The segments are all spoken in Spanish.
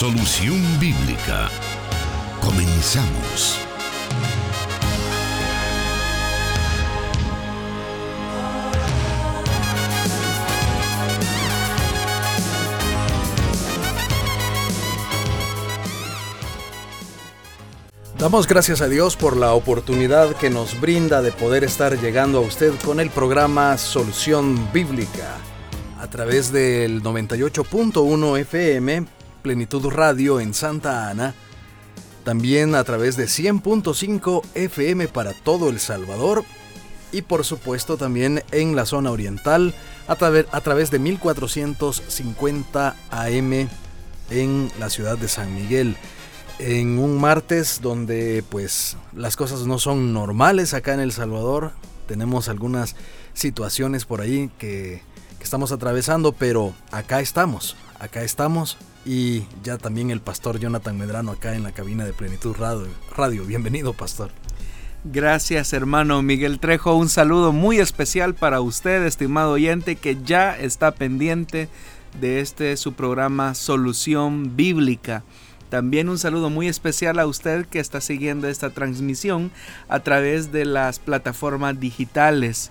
Solución Bíblica. Comenzamos. Damos gracias a Dios por la oportunidad que nos brinda de poder estar llegando a usted con el programa Solución Bíblica a través del 98.1 FM Plenitud Radio en Santa Ana, también a través de 100.5 FM para todo El Salvador y por supuesto también en la zona oriental a, a través de 1450 AM en la ciudad de San Miguel en un martes donde pues las cosas no son normales acá en El Salvador. Tenemos algunas situaciones por ahí que, estamos atravesando, pero acá estamos, acá estamos. Y ya también el pastor Jonathan Medrano acá en la cabina de Plenitud Radio. Radio. Bienvenido, pastor. Gracias, hermano Miguel Trejo. Un saludo muy especial para usted, estimado oyente, que ya está pendiente de este su programa Solución Bíblica. También un saludo muy especial a usted que está siguiendo esta transmisión a través de las plataformas digitales.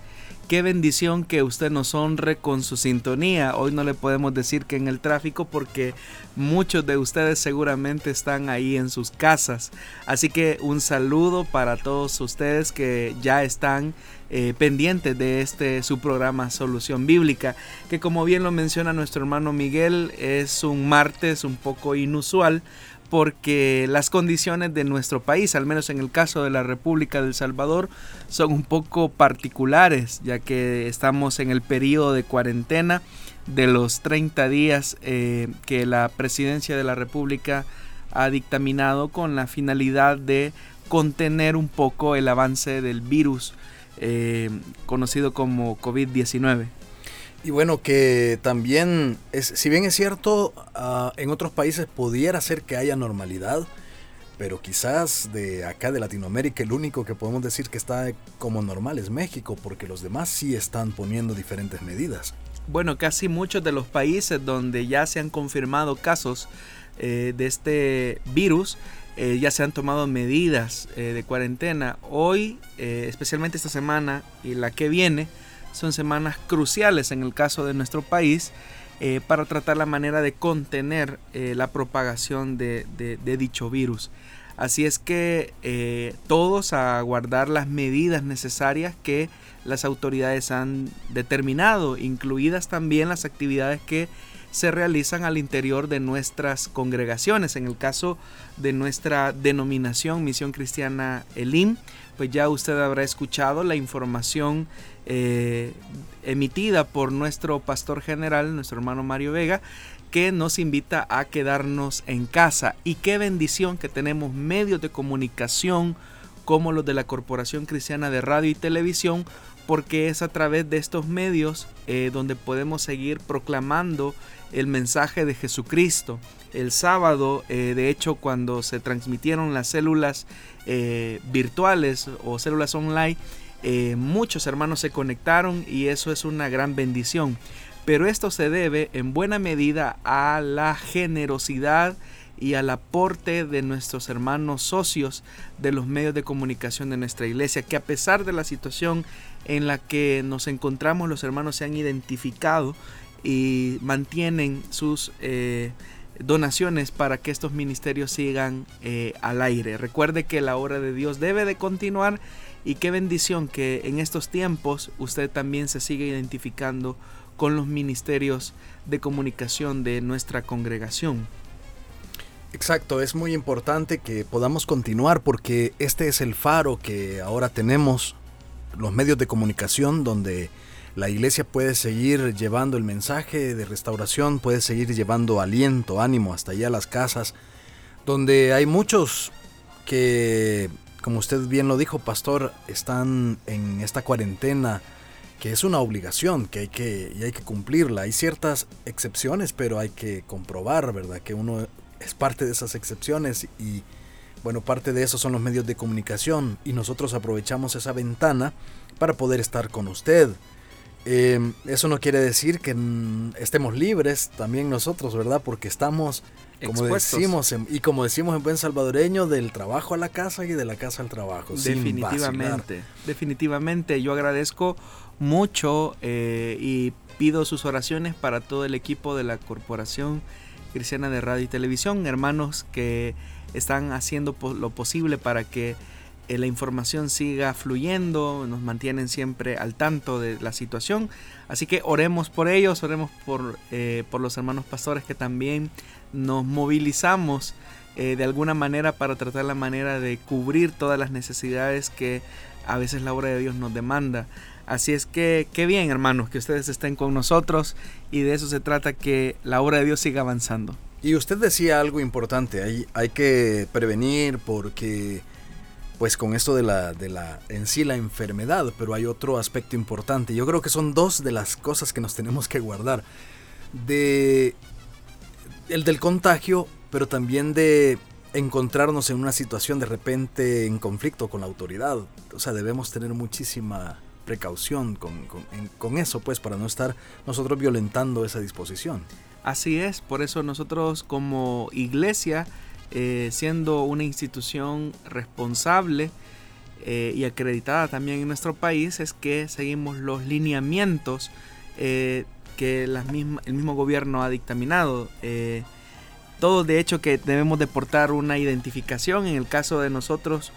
Qué bendición que usted nos honre con su sintonía. Hoy no le podemos decir que en el tráfico porque muchos de ustedes seguramente están ahí en sus casas. Así que un saludo para todos ustedes que ya están eh, pendientes de este su programa Solución Bíblica, que como bien lo menciona nuestro hermano Miguel, es un martes un poco inusual porque las condiciones de nuestro país, al menos en el caso de la República del Salvador, son un poco particulares, ya que estamos en el periodo de cuarentena de los 30 días eh, que la presidencia de la República ha dictaminado con la finalidad de contener un poco el avance del virus eh, conocido como COVID-19. Y bueno, que también, es, si bien es cierto, ah, en otros países pudiera ser que haya normalidad, pero quizás de acá de Latinoamérica el único que podemos decir que está como normal es México, porque los demás sí están poniendo diferentes medidas. Bueno, casi muchos de los países donde ya se han confirmado casos eh, de este virus, eh, ya se han tomado medidas eh, de cuarentena. Hoy, especialmente esta semana y la que viene, son semanas cruciales en el caso de nuestro país eh, para tratar la manera de contener eh, la propagación de, dicho virus. Así es que eh, todos a guardar las medidas necesarias que las autoridades han determinado, incluidas también las actividades que se realizan al interior de nuestras congregaciones. En el caso de nuestra denominación Misión Cristiana Elim, pues ya usted habrá escuchado la información eh, emitida por nuestro pastor general, nuestro hermano Mario Vega, que nos invita a quedarnos en casa. Y qué bendición que tenemos medios de comunicación como los de la Corporación Cristiana de Radio y Televisión, porque es a través de estos medios eh, donde podemos seguir proclamando el mensaje de Jesucristo. El sábado, eh, de hecho, cuando se transmitieron las células virtuales o células online, eh, muchos hermanos se conectaron y eso es una gran bendición. Pero esto se debe en buena medida a la generosidad y al aporte de nuestros hermanos socios de los medios de comunicación de nuestra iglesia, que a pesar de la situación en la que nos encontramos, los hermanos se han identificado y mantienen sus eh, donaciones para que estos ministerios sigan eh, al aire. Recuerde que la obra de Dios debe de continuar y qué bendición que en estos tiempos usted también se sigue identificando con los ministerios de comunicación de nuestra congregación. Exacto, es muy importante que podamos continuar porque este es el faro que ahora tenemos, los medios de comunicación donde la iglesia puede seguir llevando el mensaje de restauración, puede seguir llevando aliento, ánimo hasta allá a las casas, donde hay muchos que como usted bien lo dijo, pastor, están en esta cuarentena que es una obligación que hay que y hay que cumplirla. Hay ciertas excepciones, pero hay que comprobar, ¿verdad? Que uno es parte de esas excepciones y bueno, parte de eso son los medios de comunicación y nosotros aprovechamos esa ventana para poder estar con usted. Eh, eso no quiere decir que estemos libres también nosotros, ¿verdad? Porque estamos, como decimos, y como decimos en buen salvadoreño, del trabajo a la casa y de la casa al trabajo. Definitivamente, definitivamente. Yo agradezco mucho eh, y pido sus oraciones para todo el equipo de la Corporación Cristiana de Radio y Televisión, hermanos que están haciendo lo posible para que la información siga fluyendo, nos mantienen siempre al tanto de la situación. Así que oremos por ellos, oremos por, eh, por los hermanos pastores que también nos movilizamos eh, de alguna manera para tratar la manera de cubrir todas las necesidades que a veces la obra de Dios nos demanda. Así es que qué bien hermanos que ustedes estén con nosotros y de eso se trata que la obra de Dios siga avanzando. Y usted decía algo importante, hay, hay que prevenir porque pues con esto de la, de la en sí la enfermedad, pero hay otro aspecto importante. Yo creo que son dos de las cosas que nos tenemos que guardar. De el del contagio, pero también de encontrarnos en una situación de repente en conflicto con la autoridad. O sea, debemos tener muchísima precaución con, con, con eso, pues, para no estar nosotros violentando esa disposición. Así es, por eso nosotros como iglesia eh, siendo una institución responsable eh, y acreditada también en nuestro país, es que seguimos los lineamientos eh, que el mismo gobierno ha dictaminado. todo de hecho que debemos deportar una identificación. En el caso de nosotros,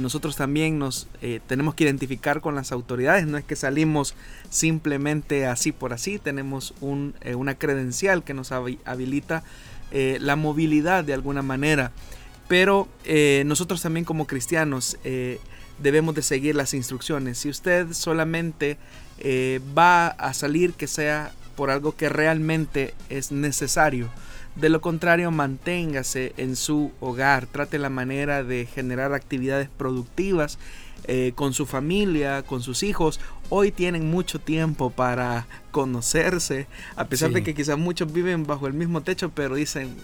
nosotros también nos tenemos que identificar con las autoridades. No es que salimos simplemente así por así. Tenemos un, una credencial que nos habilita eh, la movilidad de alguna manera. Pero eh, nosotros también como cristianos eh, debemos de seguir las instrucciones. Si usted solamente va a salir que sea por algo que realmente es necesario. De lo contrario, manténgase en su hogar, trate la manera de generar actividades productivas con su familia, con sus hijos. Hoy tienen mucho tiempo para conocerse, a pesar de que quizás muchos viven bajo el mismo techo, pero dicen,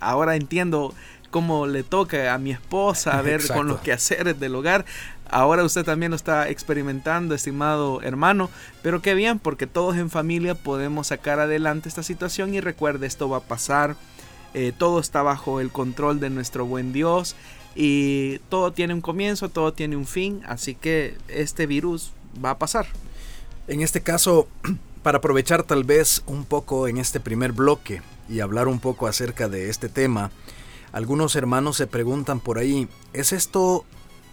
ahora entiendo cómo le toca a mi esposa a ver con los quehaceres del hogar. Ahora usted también lo está experimentando, estimado hermano, pero qué bien, porque todos en familia podemos sacar adelante esta situación y recuerde, esto va a pasar, eh, todo está bajo el control de nuestro buen Dios y todo tiene un comienzo, todo tiene un fin, así que este virus va a pasar. En este caso, para aprovechar tal vez un poco en este primer bloque y hablar un poco acerca de este tema, algunos hermanos se preguntan por ahí, ¿es esto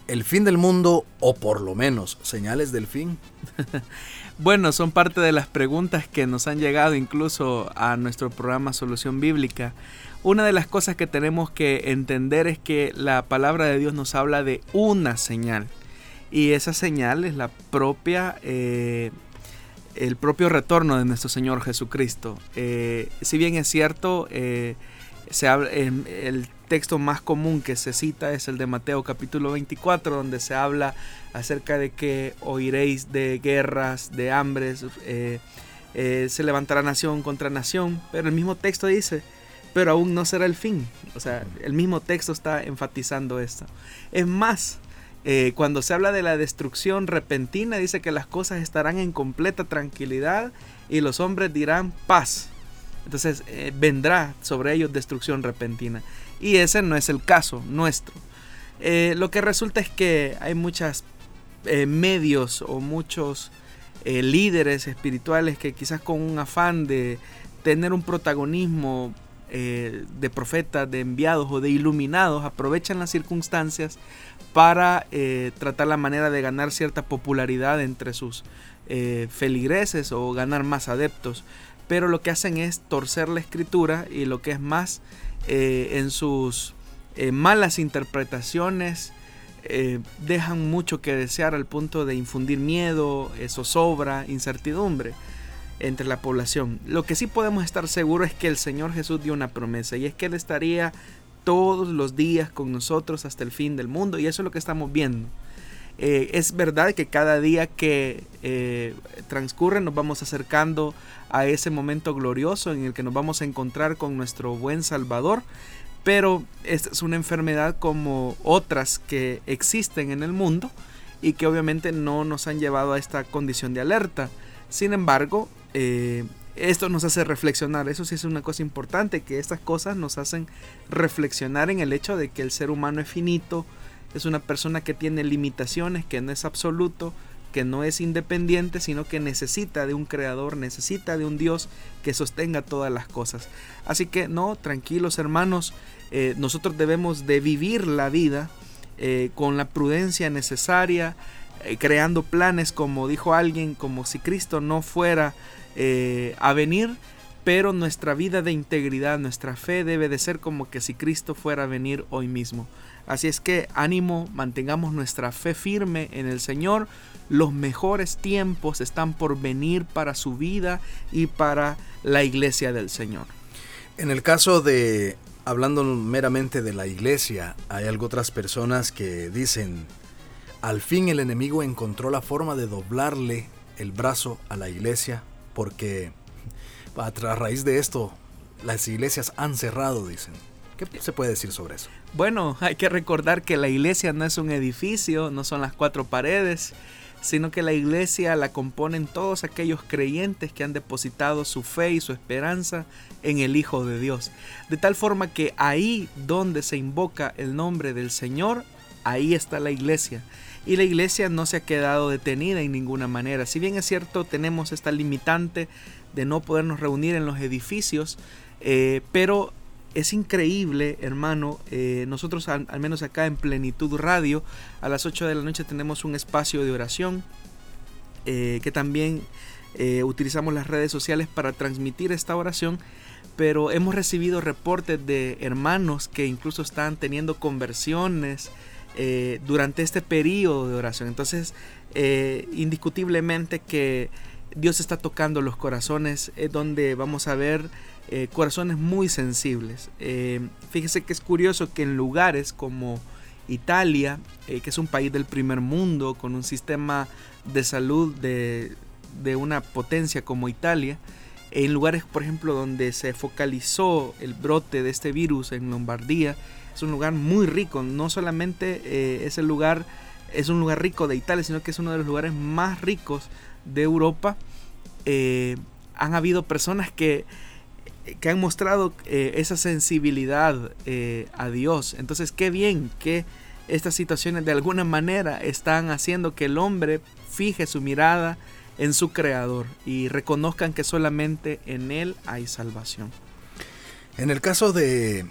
el fin del mundo o por lo menos señales del fin? bueno, son parte de las preguntas que nos han llegado incluso a nuestro programa Solución Bíblica. Una de las cosas que tenemos que entender es que la palabra de Dios nos habla de una señal. Y esa señal es la propia eh, el propio retorno de nuestro Señor Jesucristo. Eh, si bien es cierto, eh, se el texto más común que se cita es el de Mateo capítulo 24, donde se habla acerca de que oiréis de guerras, de hambres, se levantará nación contra nación, pero el mismo texto dice, pero aún no será el fin. O sea, el mismo texto está enfatizando esto. Es más, eh, cuando se habla de la destrucción repentina, dice que las cosas estarán en completa tranquilidad y los hombres dirán paz. Entonces eh, vendrá sobre ellos destrucción repentina. Y ese no es el caso nuestro. Eh, lo que resulta es que hay muchos medios o muchos líderes espirituales que quizás con un afán de tener un protagonismo de profetas, de enviados o de iluminados aprovechan las circunstancias para eh, tratar la manera de ganar cierta popularidad entre sus eh, feligreses o ganar más adeptos. Pero lo que hacen es torcer la escritura y lo que es más eh, en sus malas interpretaciones dejan mucho que desear al punto de infundir miedo, zozobra, incertidumbre entre la población. Lo que sí podemos estar seguros es que el Señor Jesús dio una promesa y es que Él estaría todos los días con nosotros hasta el fin del mundo y eso es lo que estamos viendo. Eh, es verdad que cada día que eh, transcurre nos vamos acercando a ese momento glorioso en el que nos vamos a encontrar con nuestro buen Salvador, pero esta es una enfermedad como otras que existen en el mundo y que obviamente no nos han llevado a esta condición de alerta. Sin embargo, eh, esto nos hace reflexionar, eso sí es una cosa importante, que estas cosas nos hacen reflexionar en el hecho de que el ser humano es finito, es una persona que tiene limitaciones, que no es absoluto, que no es independiente, sino que necesita de un creador, necesita de un Dios que sostenga todas las cosas. Así que no, tranquilos hermanos, eh, nosotros debemos de vivir la vida eh, con la prudencia necesaria, creando planes como dijo alguien, como si Cristo no fuera a venir, pero nuestra vida de integridad, nuestra fe debe de ser como que si Cristo fuera a venir hoy mismo. Así es que ánimo, mantengamos nuestra fe firme en el Señor. Los mejores tiempos están por venir para su vida y para la iglesia del Señor. En el caso de, hablando meramente de la iglesia, hay algo otras personas que dicen, al fin el enemigo encontró la forma de doblarle el brazo a la iglesia porque a raíz de esto las iglesias han cerrado, dicen. ¿Qué se puede decir sobre eso? Bueno, hay que recordar que la iglesia no es un edificio, no son las cuatro paredes, sino que la iglesia la componen todos aquellos creyentes que han depositado su fe y su esperanza en el Hijo de Dios. De tal forma que ahí donde se invoca el nombre del Señor, ahí está la iglesia. Y la iglesia no se ha quedado detenida en ninguna manera. Si bien es cierto, tenemos esta limitante de no podernos reunir en los edificios, eh, pero es increíble, hermano. Eh, nosotros, al, menos acá en Plenitud Radio, a las 8 de la noche tenemos un espacio de oración eh, que también utilizamos las redes sociales para transmitir esta oración. Pero hemos recibido reportes de hermanos que incluso están teniendo conversiones durante este periodo de oración. Entonces, indiscutiblemente que Dios está tocando los corazones, es donde vamos a ver eh, corazones muy sensibles. Eh, fíjese que es curioso que en lugares como Italia, eh, que es un país del primer mundo, con un sistema de salud de una potencia como Italia, en lugares, por ejemplo, donde se focalizó el brote de este virus en Lombardía, es un lugar muy rico. No solamente es el lugar, es un lugar rico de Italia, sino que es uno de los lugares más ricos de Europa. han habido personas que que han mostrado eh, esa sensibilidad eh, a Dios. Entonces, qué bien que estas situaciones de alguna manera están haciendo que el hombre fije su mirada en su creador y reconozcan que solamente en él hay salvación. En el caso de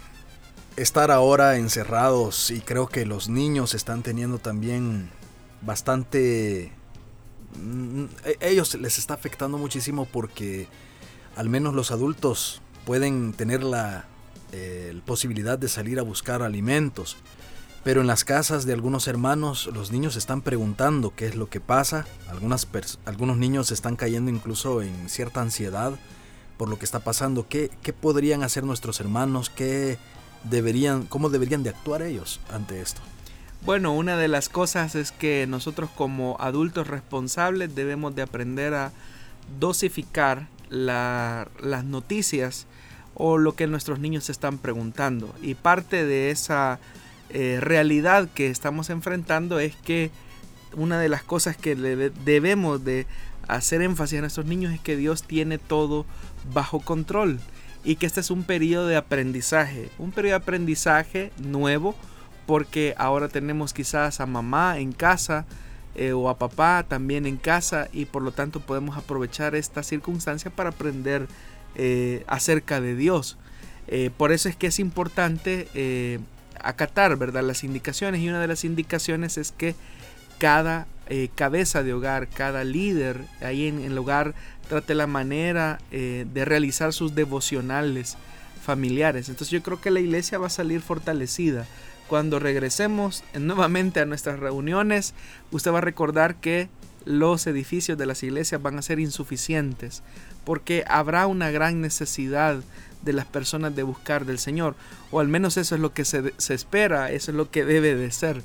estar ahora encerrados y creo que los niños están teniendo también bastante... Mm, e-, ellos les está afectando muchísimo porque al menos los adultos pueden tener la eh, posibilidad de salir a buscar alimentos. Pero en las casas de algunos hermanos los niños están preguntando qué es lo que pasa. Algunas algunos niños están cayendo incluso en cierta ansiedad por lo que está pasando. ¿Qué, qué podrían hacer nuestros hermanos? ¿Qué deberían, ¿Cómo deberían de actuar ellos ante esto? Bueno, una de las cosas es que nosotros como adultos responsables debemos de aprender a dosificar las noticias o lo que nuestros niños se están preguntando. Y parte de esa eh, realidad que estamos enfrentando es que una de las cosas que debemos de hacer énfasis a nuestros niños es que Dios tiene todo bajo control y que este es un periodo de aprendizaje, un periodo de aprendizaje nuevo porque ahora tenemos quizás a mamá en casa eh, o a papá también en casa y por lo tanto podemos aprovechar esta circunstancia para aprender eh, acerca de Dios. Eh, por eso es que es importante acatar ¿verdad? las indicaciones y una de las indicaciones es que cada cabeza de hogar, cada líder ahí en, el hogar trate la manera de realizar sus devocionales familiares. Entonces yo creo que la iglesia va a salir fortalecida cuando regresemos nuevamente a nuestras reuniones, usted va a recordar que los edificios de las iglesias van a ser insuficientes, porque habrá una gran necesidad de las personas de buscar del Señor, o al menos eso es lo que se, espera, eso es lo que debe de ser.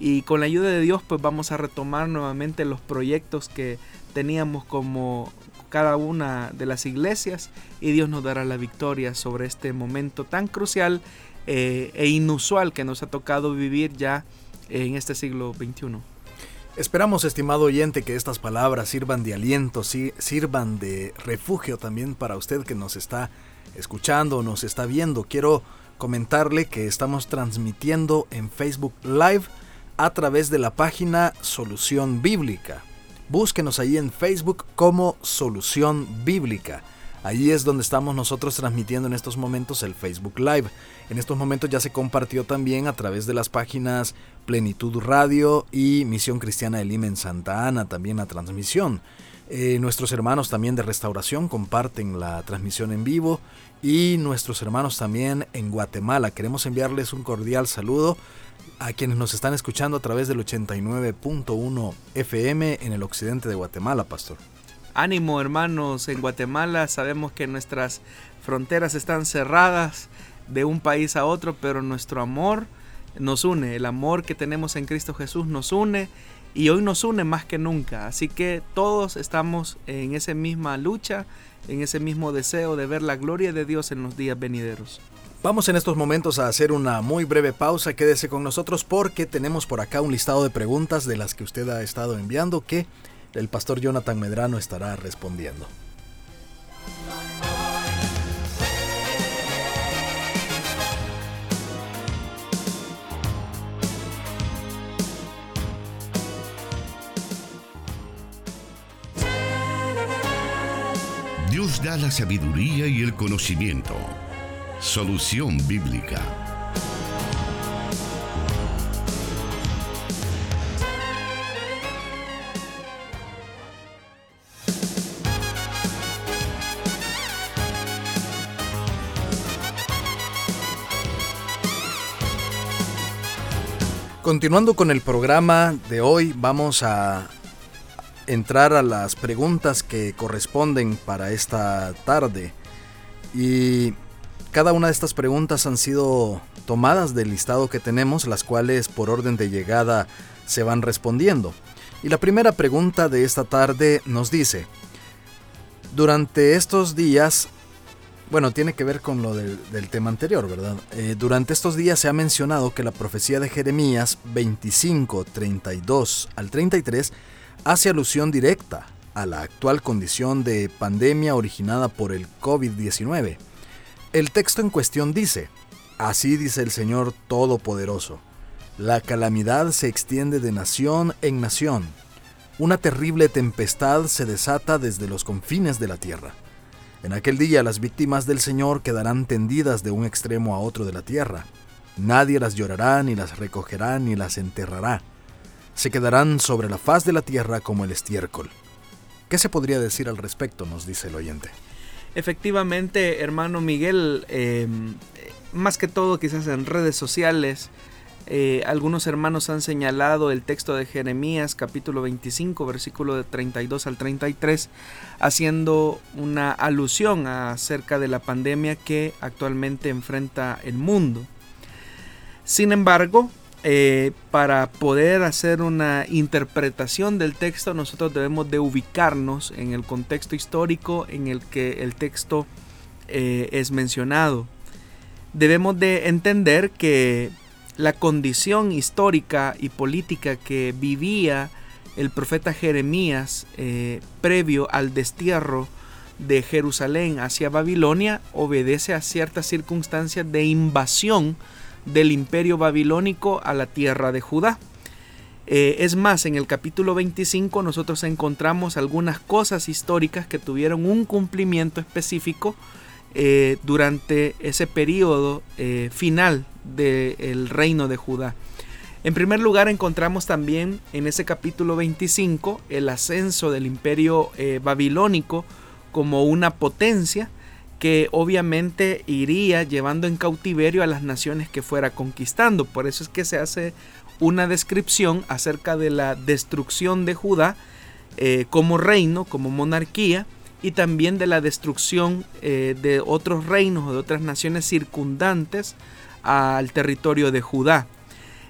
Y con la ayuda de Dios, pues vamos a retomar nuevamente los proyectos que teníamos como cada una de las iglesias y Dios nos dará la victoria sobre este momento tan crucial eh, e inusual que nos ha tocado vivir ya en este siglo XXI. Esperamos, estimado oyente, que estas palabras sirvan de aliento, sirvan de refugio también para usted que nos está escuchando o nos está viendo. Quiero comentarle que estamos transmitiendo en Facebook Live a través de la página Solución Bíblica. Búsquenos ahí en Facebook como Solución Bíblica. Ahí es donde estamos nosotros transmitiendo en estos momentos el Facebook Live. En estos momentos ya se compartió también a través de las páginas Plenitud Radio y Misión Cristiana de Lima en Santa Ana, también la transmisión. Eh, nuestros hermanos también de restauración comparten la transmisión en vivo y nuestros hermanos también en Guatemala. Queremos enviarles un cordial saludo a quienes nos están escuchando a través del 89.1 FM en el occidente de Guatemala, pastor. Ánimo hermanos, en Guatemala sabemos que nuestras fronteras están cerradas de un país a otro, pero nuestro amor nos une, el amor que tenemos en Cristo Jesús nos une y hoy nos une más que nunca. Así que todos estamos en esa misma lucha, en ese mismo deseo de ver la gloria de Dios en los días venideros. Vamos en estos momentos a hacer una muy breve pausa, quédese con nosotros porque tenemos por acá un listado de preguntas de las que usted ha estado enviando que el pastor Jonathan Medrano estará respondiendo. Dios da la sabiduría y el conocimiento. Solución bíblica. Continuando con el programa de hoy, vamos a entrar a las preguntas que corresponden para esta tarde. Y cada una de estas preguntas han sido tomadas del listado que tenemos, las cuales por orden de llegada se van respondiendo. Y la primera pregunta de esta tarde nos dice, durante estos días bueno, tiene que ver con lo del, tema anterior, ¿verdad? Eh, durante estos días se ha mencionado que la profecía de Jeremías 25, 32 al 33 hace alusión directa a la actual condición de pandemia originada por el COVID-19. El texto en cuestión dice, Así dice el Señor Todopoderoso, la calamidad se extiende de nación en nación, una terrible tempestad se desata desde los confines de la tierra. En aquel día las víctimas del Señor quedarán tendidas de un extremo a otro de la tierra. Nadie las llorará, ni las recogerá, ni las enterrará. Se quedarán sobre la faz de la tierra como el estiércol. ¿Qué se podría decir al respecto? nos dice el oyente. Efectivamente, hermano Miguel, eh, más que todo quizás en redes sociales, eh, algunos hermanos han señalado el texto de Jeremías capítulo 25 versículo de 32 al 33 haciendo una alusión acerca de la pandemia que actualmente enfrenta el mundo. Sin embargo, eh, para poder hacer una interpretación del texto nosotros debemos de ubicarnos en el contexto histórico en el que el texto eh, es mencionado. Debemos de entender que la condición histórica y política que vivía el profeta Jeremías eh, previo al destierro de Jerusalén hacia Babilonia obedece a ciertas circunstancias de invasión del imperio babilónico a la tierra de Judá. Eh, es más, en el capítulo 25 nosotros encontramos algunas cosas históricas que tuvieron un cumplimiento específico eh, durante ese periodo final del reino de Judá. En primer lugar encontramos también en ese capítulo 25 el ascenso del imperio eh, babilónico como una potencia que obviamente iría llevando en cautiverio a las naciones que fuera conquistando. Por eso es que se hace una descripción acerca de la destrucción de Judá eh, como reino, como monarquía, y también de la destrucción eh, de otros reinos o de otras naciones circundantes al territorio de Judá.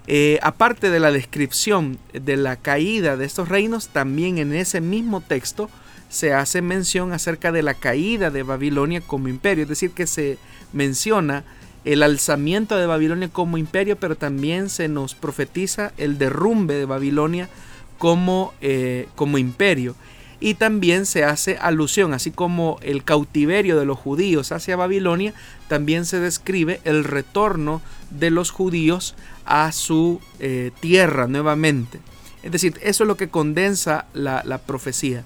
Eh, aparte de la descripción de la caída de estos reinos, también en ese mismo texto se hace mención acerca de la caída de Babilonia como imperio, es decir, que se menciona el alzamiento de Babilonia como imperio, pero también se nos profetiza el derrumbe de Babilonia como, eh, como imperio. Y también se hace alusión, así como el cautiverio de los judíos hacia Babilonia, también se describe el retorno de los judíos a su eh, tierra nuevamente. Es decir, eso es lo que condensa la, profecía.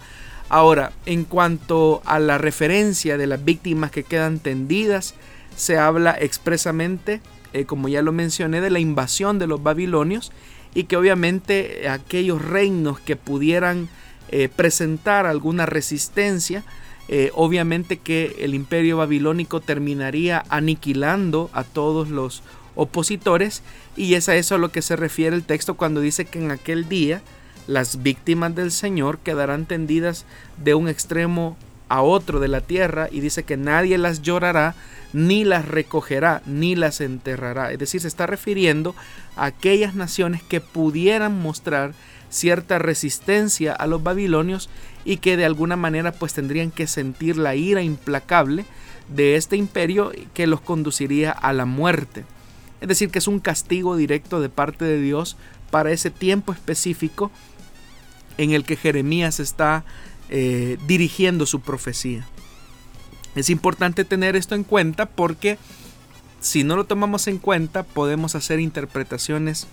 Ahora, en cuanto a la referencia de las víctimas que quedan tendidas, se habla expresamente, eh, como ya lo mencioné, de la invasión de los babilonios y que obviamente aquellos reinos que pudieran eh, presentar alguna resistencia, eh, obviamente que el imperio babilónico terminaría aniquilando a todos los opositores y es a eso a lo que se refiere el texto cuando dice que en aquel día las víctimas del Señor quedarán tendidas de un extremo a otro de la tierra y dice que nadie las llorará, ni las recogerá, ni las enterrará. Es decir, se está refiriendo a aquellas naciones que pudieran mostrar cierta resistencia a los babilonios y que de alguna manera pues tendrían que sentir la ira implacable de este imperio que los conduciría a la muerte. Es decir, que es un castigo directo de parte de Dios para ese tiempo específico en el que Jeremías está eh, dirigiendo su profecía. Es importante tener esto en cuenta porque si no lo tomamos en cuenta podemos hacer interpretaciones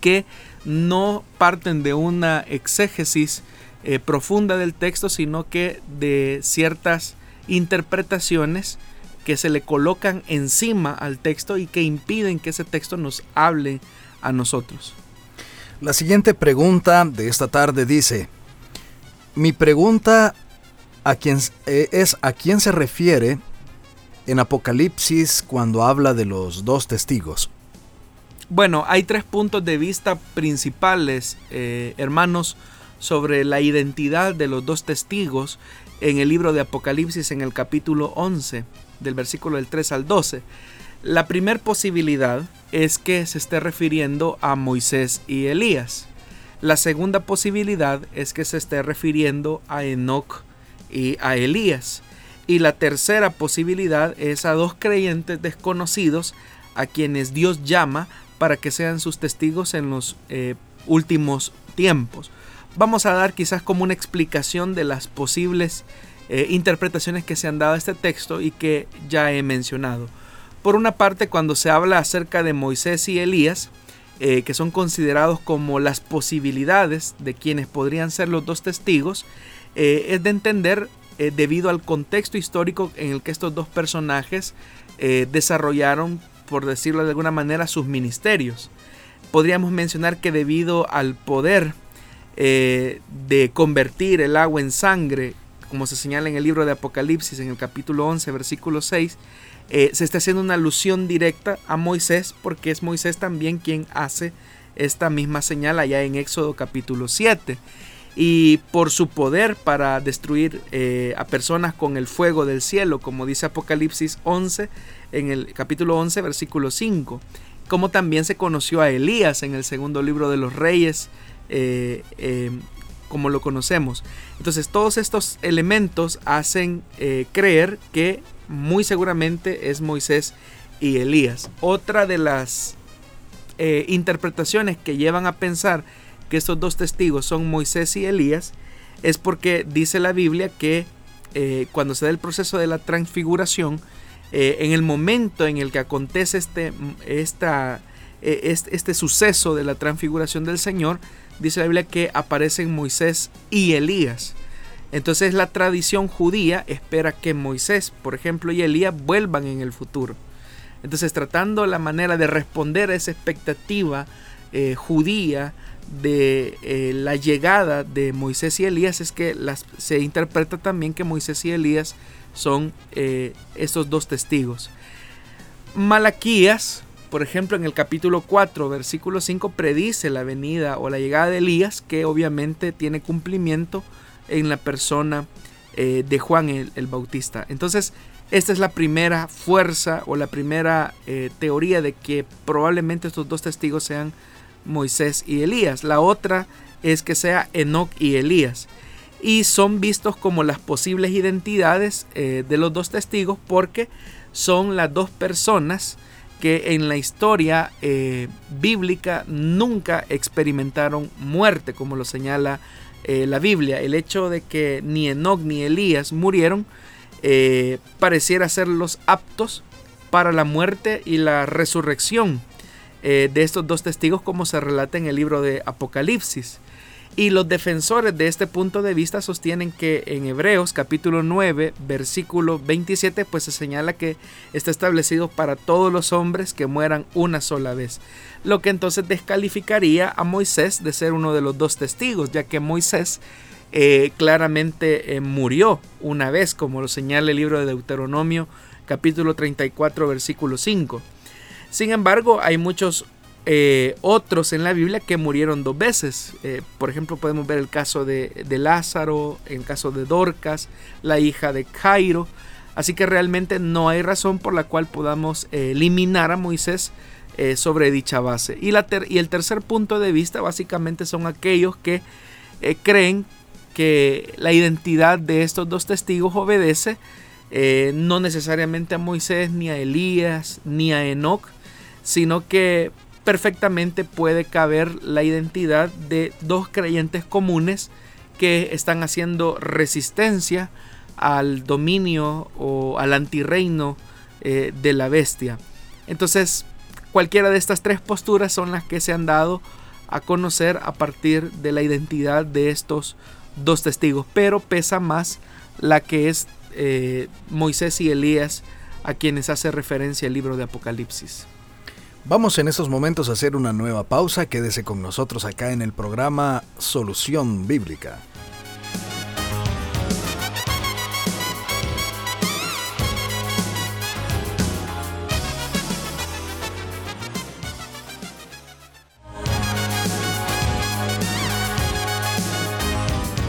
que no parten de una exégesis eh, profunda del texto, sino que de ciertas interpretaciones que se le colocan encima al texto y que impiden que ese texto nos hable a nosotros. La siguiente pregunta de esta tarde dice, mi pregunta a quién, eh, es a quién se refiere en Apocalipsis cuando habla de los dos testigos. Bueno, hay tres puntos de vista principales, eh, hermanos, sobre la identidad de los dos testigos en el libro de Apocalipsis en el capítulo 11, del versículo del 3 al 12. La primera posibilidad es que se esté refiriendo a Moisés y Elías. La segunda posibilidad es que se esté refiriendo a Enoch y a Elías. Y la tercera posibilidad es a dos creyentes desconocidos a quienes Dios llama para que sean sus testigos en los eh, últimos tiempos. Vamos a dar quizás como una explicación de las posibles eh, interpretaciones que se han dado a este texto y que ya he mencionado. Por una parte, cuando se habla acerca de Moisés y Elías, eh, que son considerados como las posibilidades de quienes podrían ser los dos testigos, es de entender debido al contexto histórico en el que estos dos personajes desarrollaron por decirlo de alguna manera, sus ministerios. Podríamos mencionar que debido al poder eh, de convertir el agua en sangre, como se señala en el libro de Apocalipsis, en el capítulo 11, versículo 6, eh, se está haciendo una alusión directa a Moisés, porque es Moisés también quien hace esta misma señal allá en Éxodo capítulo 7 y por su poder para destruir eh, a personas con el fuego del cielo, como dice Apocalipsis 11, en el capítulo 11, versículo 5, como también se conoció a Elías en el segundo libro de los reyes, eh, como lo conocemos. Entonces todos estos elementos hacen creer que muy seguramente es Moisés y Elías. Otra de las interpretaciones que llevan a pensar que estos dos testigos son Moisés y Elías, es porque dice la Biblia que eh, cuando se da el proceso de la transfiguración, eh, en el momento en el que acontece este, e, este, este, suceso de la transfiguración del Señor, dice la Biblia que aparecen Moisés y Elías. Entonces la tradición judía espera que Moisés, por ejemplo, y Elías vuelvan en el futuro. Entonces tratando la manera de responder a esa expectativa eh, judía de eh, la llegada de Moisés y Elías es que las, se interpreta también que Moisés y Elías son eh, esos dos testigos. Malaquías, por ejemplo, en el capítulo 4, versículo 5, predice la venida o la llegada de Elías, que obviamente tiene cumplimiento en la persona eh, de Juan el, Bautista. Entonces, esta es la primera fuerza o la primera teoría de que probablemente estos dos testigos sean Moisés y Elías. La otra es que sea Enoch y Elías. Y son vistos como las posibles identidades eh, de los dos testigos porque son las dos personas que en la historia eh, bíblica nunca experimentaron muerte, como lo señala eh, la Biblia. El hecho de que ni Enoch ni Elías murieron eh, pareciera los aptos para la muerte y la resurrección de estos dos testigos como se relata en el libro de Apocalipsis. Y los defensores de este punto de vista sostienen que en Hebreos capítulo 9 versículo 27 pues se señala que está establecido para todos los hombres que mueran una sola vez. Lo que entonces descalificaría a Moisés de ser uno de los dos testigos, ya que Moisés eh, claramente eh, murió una vez, como lo señala el libro de Deuteronomio capítulo 34 versículo 5. Sin embargo, hay muchos eh, otros en la Biblia que murieron dos veces. Eh, por ejemplo, podemos ver el caso de, Lázaro, el caso de Dorcas, la hija de Cairo. Así que realmente no hay razón por la cual podamos eh, eliminar a Moisés sobre dicha base. Y, la y, el tercer punto de vista básicamente son aquellos que creen que la identidad de estos dos testigos obedece no necesariamente a Moisés, ni a Elías, ni a Enoch, sino que perfectamente puede caber la identidad de dos creyentes comunes que están haciendo resistencia al dominio o al antirreino eh, de la bestia. Entonces, cualquiera de estas tres posturas son las que se han dado a conocer a partir de la identidad de estos dos testigos, pero pesa más la que es eh, Moisés y Elías a quienes hace referencia el libro de Apocalipsis. Vamos en estos momentos a hacer una nueva pausa. Quédese con nosotros acá en el programa Solución Bíblica.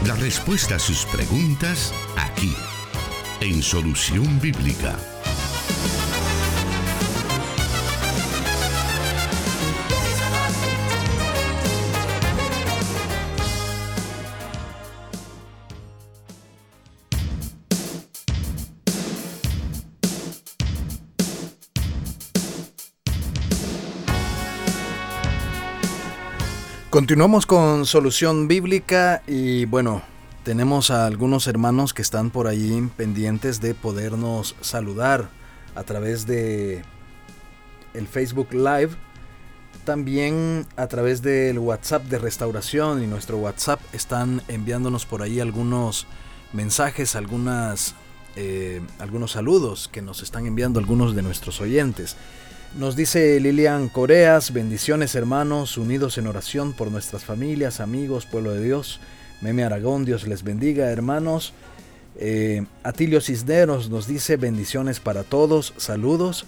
La respuesta a sus preguntas aquí, en Solución Bíblica. Continuamos con Solución Bíblica y bueno, tenemos a algunos hermanos que están por ahí pendientes de podernos saludar a través de el Facebook Live, también a través del WhatsApp de restauración y nuestro WhatsApp están enviándonos por ahí algunos mensajes, eh, algunos saludos que nos están enviando algunos de nuestros oyentes. Nos dice Lilian Coreas, bendiciones hermanos, unidos en oración por nuestras familias, amigos, pueblo de Dios. Meme Aragón, Dios les bendiga hermanos. Eh, Atilio Cisneros nos dice bendiciones para todos, saludos.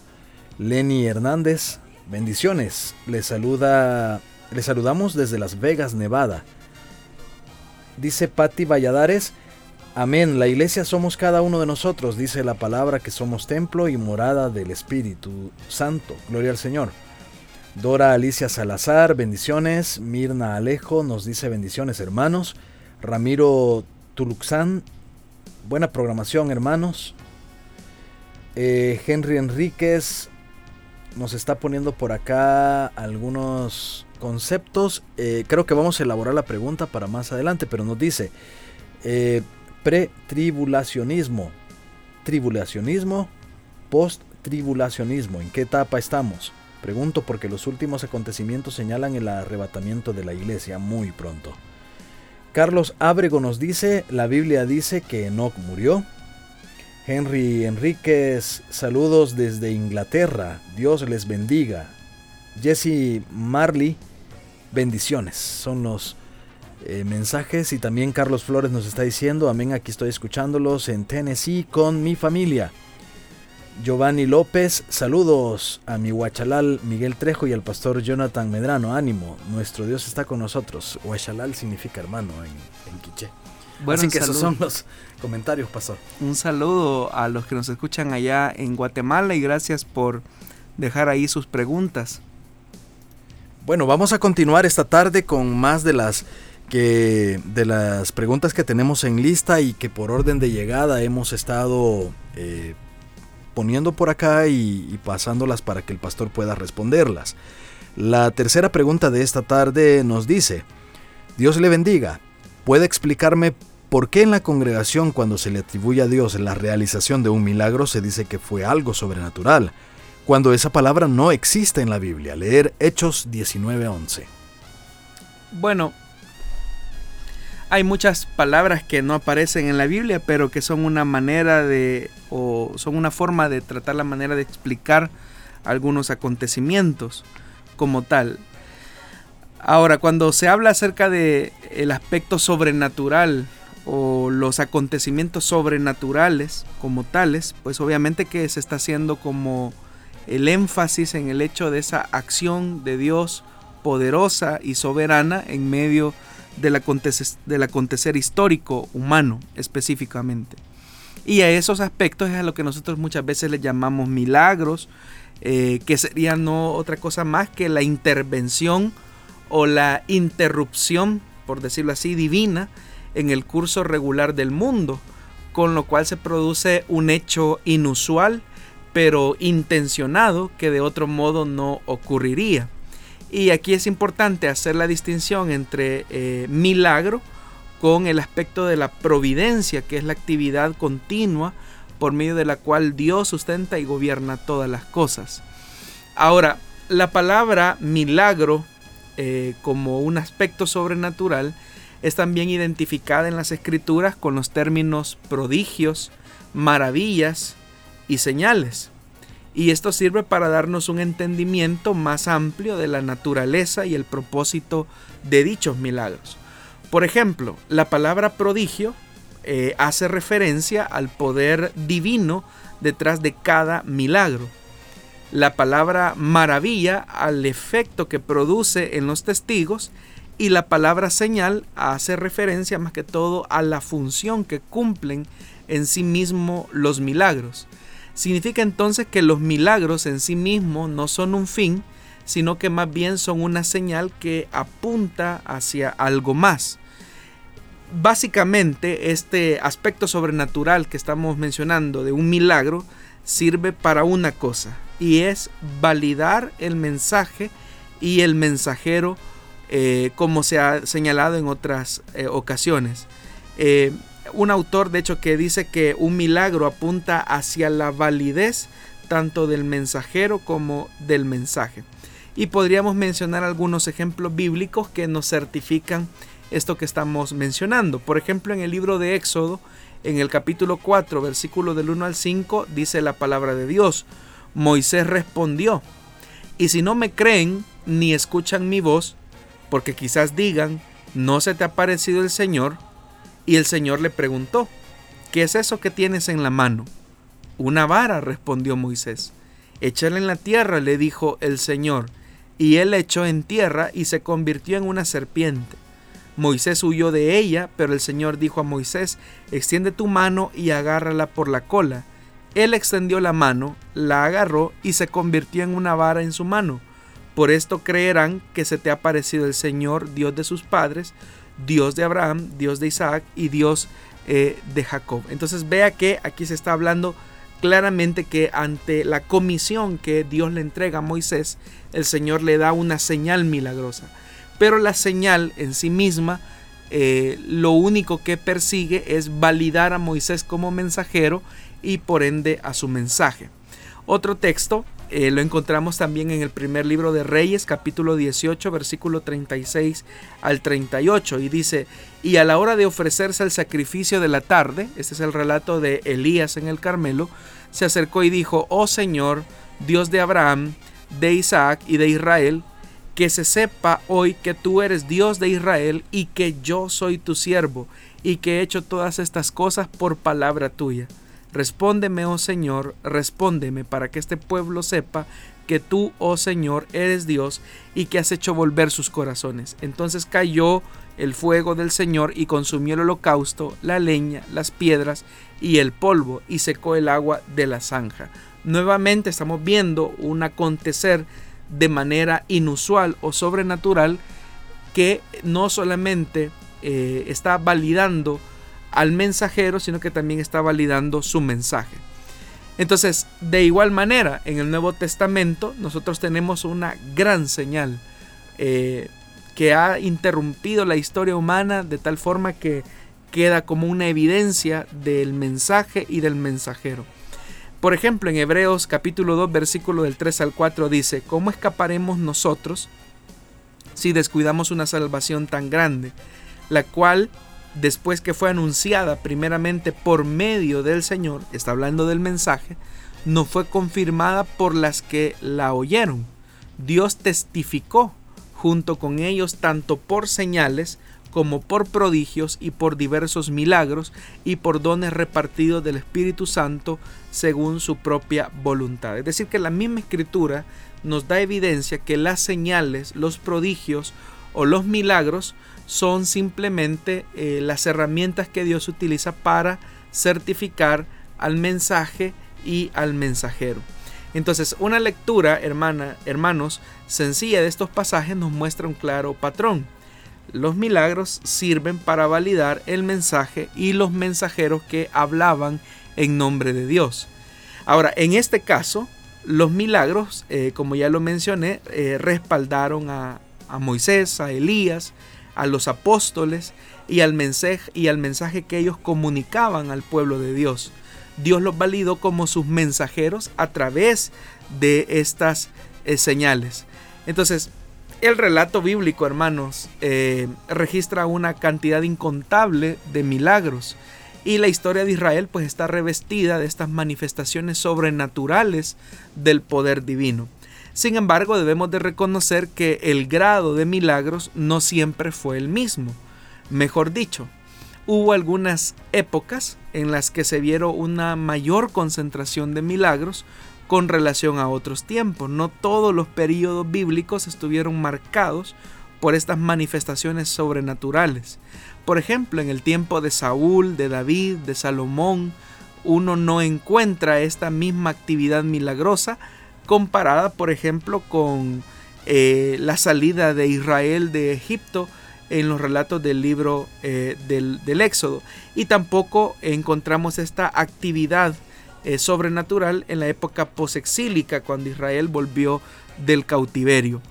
Lenny Hernández, bendiciones. Les saluda, les saludamos desde Las Vegas, Nevada. Dice Patti Valladares, Amén. La iglesia somos cada uno de nosotros, dice la palabra que somos templo y morada del Espíritu Santo. Gloria al Señor. Dora Alicia Salazar, bendiciones. Mirna Alejo nos dice bendiciones, hermanos. Ramiro Tuluxán, buena programación, hermanos. Eh, Henry Enríquez nos está poniendo por acá algunos conceptos. Eh, creo que vamos a elaborar la pregunta para más adelante, pero nos dice, eh, pre-tribulacionismo, tribulacionismo, post-tribulacionismo. ¿En qué etapa estamos? Pregunto porque los últimos acontecimientos señalan el arrebatamiento de la iglesia muy pronto. Carlos Ábrego nos dice, la Biblia dice que Enoch murió. Henry Enríquez, saludos desde Inglaterra, Dios les bendiga. Jesse Marley, bendiciones. Son los eh, mensajes y también Carlos Flores nos está diciendo, amén, aquí estoy escuchándolos en Tennessee con mi familia. Giovanni López, saludos a mi Huachalal Miguel Trejo y al pastor Jonathan Medrano, ánimo, nuestro Dios está con nosotros. Huachalal significa hermano en, en quiché. Bueno, Así que esos son los comentarios, pastor. Un saludo a los que nos escuchan allá en Guatemala y gracias por dejar ahí sus preguntas. Bueno, vamos a continuar esta tarde con más de las que de las preguntas que tenemos en lista y que por orden de llegada hemos estado eh, poniendo por acá y, y pasándolas para que el pastor pueda responderlas. La tercera pregunta de esta tarde nos dice, Dios le bendiga, ¿puede explicarme por qué en la congregación cuando se le atribuye a Dios la realización de un milagro se dice que fue algo sobrenatural, cuando esa palabra no existe en la Biblia? Leer Hechos 19:11. Bueno, hay muchas palabras que no aparecen en la Biblia, pero que son una manera de, o son una forma de tratar la manera de explicar algunos acontecimientos como tal. Ahora, cuando se habla acerca de el aspecto sobrenatural o los acontecimientos sobrenaturales como tales, pues obviamente que se está haciendo como el énfasis en el hecho de esa acción de Dios poderosa y soberana en medio de del acontecer, histórico humano específicamente. Y a esos aspectos es a lo que nosotros muchas veces le llamamos milagros, eh, que sería no otra cosa más que la intervención o la interrupción, por decirlo así, divina en el curso regular del mundo, con lo cual se produce un hecho inusual, pero intencionado, que de otro modo no ocurriría. Y aquí es importante hacer la distinción entre eh, milagro con el aspecto de la providencia, que es la actividad continua por medio de la cual Dios sustenta y gobierna todas las cosas. Ahora, la palabra milagro eh, como un aspecto sobrenatural es también identificada en las escrituras con los términos prodigios, maravillas y señales y esto sirve para darnos un entendimiento más amplio de la naturaleza y el propósito de dichos milagros. Por ejemplo, la palabra prodigio eh, hace referencia al poder divino detrás de cada milagro. La palabra maravilla al efecto que produce en los testigos y la palabra señal hace referencia más que todo a la función que cumplen en sí mismo los milagros. Significa entonces que los milagros en sí mismos no son un fin, sino que más bien son una señal que apunta hacia algo más. Básicamente este aspecto sobrenatural que estamos mencionando de un milagro sirve para una cosa y es validar el mensaje y el mensajero eh, como se ha señalado en otras eh, ocasiones. Eh, un autor de hecho que dice que un milagro apunta hacia la validez tanto del mensajero como del mensaje. Y podríamos mencionar algunos ejemplos bíblicos que nos certifican esto que estamos mencionando. Por ejemplo, en el libro de Éxodo, en el capítulo 4, versículo del 1 al 5, dice la palabra de Dios. Moisés respondió, y si no me creen ni escuchan mi voz, porque quizás digan, ¿no se te ha parecido el Señor? Y el Señor le preguntó, ¿qué es eso que tienes en la mano? Una vara, respondió Moisés. Échale en la tierra, le dijo el Señor. Y él echó en tierra y se convirtió en una serpiente. Moisés huyó de ella, pero el Señor dijo a Moisés, extiende tu mano y agárrala por la cola. Él extendió la mano, la agarró y se convirtió en una vara en su mano. Por esto creerán que se te ha parecido el Señor, Dios de sus padres, Dios de Abraham, Dios de Isaac y Dios eh, de Jacob. Entonces vea que aquí se está hablando claramente que ante la comisión que Dios le entrega a Moisés, el Señor le da una señal milagrosa. Pero la señal en sí misma eh, lo único que persigue es validar a Moisés como mensajero y por ende a su mensaje. Otro texto eh, lo encontramos también en el primer libro de Reyes, capítulo 18, versículo 36 al 38, y dice, y a la hora de ofrecerse el sacrificio de la tarde, este es el relato de Elías en el Carmelo, se acercó y dijo, oh Señor, Dios de Abraham, de Isaac y de Israel, que se sepa hoy que tú eres Dios de Israel y que yo soy tu siervo, y que he hecho todas estas cosas por palabra tuya. Respóndeme, oh Señor, respóndeme para que este pueblo sepa que tú, oh Señor, eres Dios y que has hecho volver sus corazones. Entonces cayó el fuego del Señor y consumió el holocausto, la leña, las piedras y el polvo y secó el agua de la zanja. Nuevamente estamos viendo un acontecer de manera inusual o sobrenatural que no solamente eh, está validando al mensajero, sino que también está validando su mensaje. Entonces, de igual manera, en el Nuevo Testamento nosotros tenemos una gran señal eh, que ha interrumpido la historia humana de tal forma que queda como una evidencia del mensaje y del mensajero. Por ejemplo, en Hebreos capítulo 2, versículo del 3 al 4 dice, ¿cómo escaparemos nosotros si descuidamos una salvación tan grande, la cual después que fue anunciada primeramente por medio del Señor, está hablando del mensaje, no fue confirmada por las que la oyeron. Dios testificó junto con ellos tanto por señales como por prodigios y por diversos milagros y por dones repartidos del Espíritu Santo según su propia voluntad. Es decir, que la misma escritura nos da evidencia que las señales, los prodigios o los milagros son simplemente eh, las herramientas que Dios utiliza para certificar al mensaje y al mensajero. Entonces, una lectura, hermana, hermanos, sencilla de estos pasajes nos muestra un claro patrón. Los milagros sirven para validar el mensaje y los mensajeros que hablaban en nombre de Dios. Ahora, en este caso, los milagros, eh, como ya lo mencioné, eh, respaldaron a, a Moisés, a Elías, a los apóstoles y al mensaje y al mensaje que ellos comunicaban al pueblo de Dios. Dios los validó como sus mensajeros a través de estas eh, señales. Entonces, el relato bíblico, hermanos, eh, registra una cantidad incontable de milagros y la historia de Israel pues está revestida de estas manifestaciones sobrenaturales del poder divino. Sin embargo, debemos de reconocer que el grado de milagros no siempre fue el mismo. Mejor dicho, hubo algunas épocas en las que se vieron una mayor concentración de milagros con relación a otros tiempos. No todos los periodos bíblicos estuvieron marcados por estas manifestaciones sobrenaturales. Por ejemplo, en el tiempo de Saúl, de David, de Salomón, uno no encuentra esta misma actividad milagrosa comparada, por ejemplo, con eh, la salida de Israel de Egipto en los relatos del libro eh, del, Éxodo. Y tampoco encontramos esta actividad eh, sobrenatural en la época posexílica, cuando Israel volvió del cautiverio.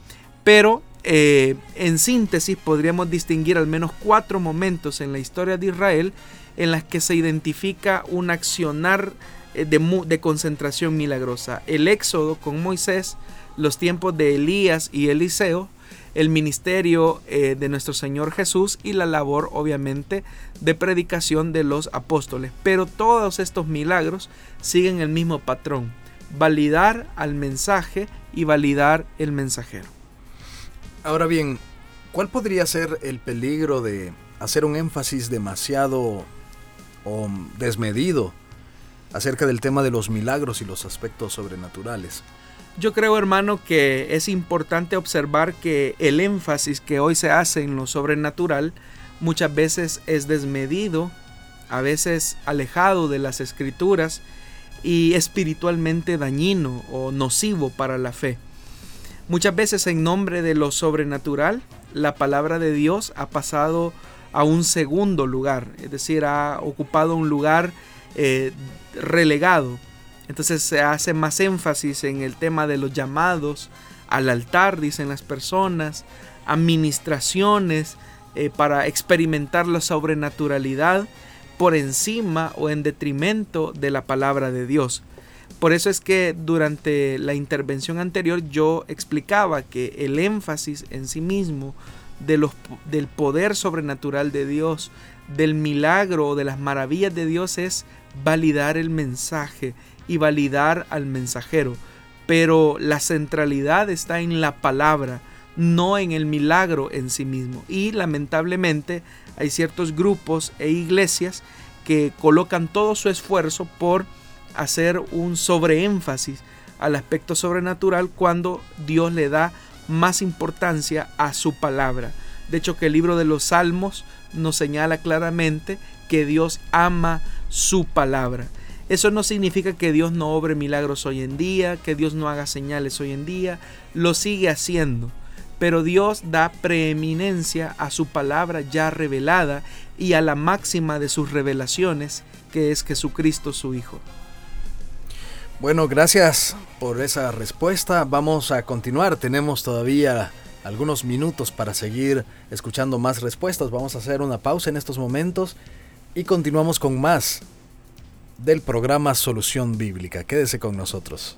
Pero en síntesis podríamos distinguir al menos cuatro momentos en la historia de Israel en las que se identifica un accionar eh, de, concentración milagrosa. El éxodo con Moisés, los tiempos de Elías y Eliseo, el ministerio eh, de nuestro Señor Jesús y la labor obviamente de predicación de los apóstoles. Pero todos estos milagros siguen el mismo patrón, validar al mensaje y validar el mensajero. Ahora bien, ¿cuál podría ser el peligro de hacer un énfasis demasiado o desmedido acerca del tema de los milagros y los aspectos sobrenaturales. Yo creo, hermano, que es importante observar que el énfasis que hoy se hace en lo sobrenatural muchas veces es desmedido, a veces alejado de las escrituras y espiritualmente dañino o nocivo para la fe. Muchas veces en nombre de lo sobrenatural, la palabra de Dios ha pasado a un segundo lugar, es decir, ha ocupado un lugar eh, relegado. Entonces se hace más énfasis en el tema de los llamados al altar, dicen las personas, administraciones eh, para experimentar la sobrenaturalidad por encima o en detrimento de la palabra de Dios. Por eso es que durante la intervención anterior yo explicaba que el énfasis en sí mismo de los, del poder sobrenatural de Dios, del milagro o de las maravillas de Dios es validar el mensaje y validar al mensajero. Pero la centralidad está en la palabra, no en el milagro en sí mismo. Y lamentablemente hay ciertos grupos e iglesias que colocan todo su esfuerzo por hacer un sobreénfasis al aspecto sobrenatural cuando Dios le da más importancia a su palabra. De hecho que el libro de los Salmos nos señala claramente que Dios ama su palabra. Eso no significa que Dios no obre milagros hoy en día, que Dios no haga señales hoy en día, lo sigue haciendo. Pero Dios da preeminencia a su palabra ya revelada y a la máxima de sus revelaciones, que es Jesucristo su Hijo. Bueno, gracias por esa respuesta. Vamos a continuar. Tenemos todavía algunos minutos para seguir escuchando más respuestas. Vamos a hacer una pausa en estos momentos y continuamos con más del programa Solución Bíblica. Quédese con nosotros.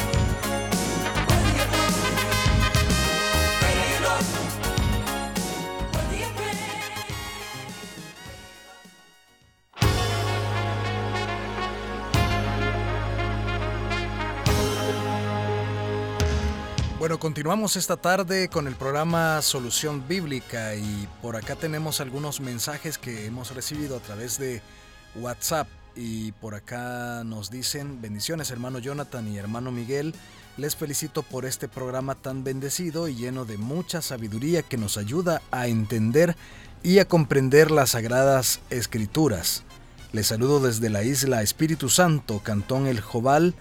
Continuamos esta tarde con el programa Solución Bíblica y por acá tenemos algunos mensajes que hemos recibido a través de WhatsApp y por acá nos dicen bendiciones hermano Jonathan y hermano Miguel. Les felicito por este programa tan bendecido y lleno de mucha sabiduría que nos ayuda a entender y a comprender las sagradas escrituras. Les saludo desde la isla Espíritu Santo, Cantón El Jobal,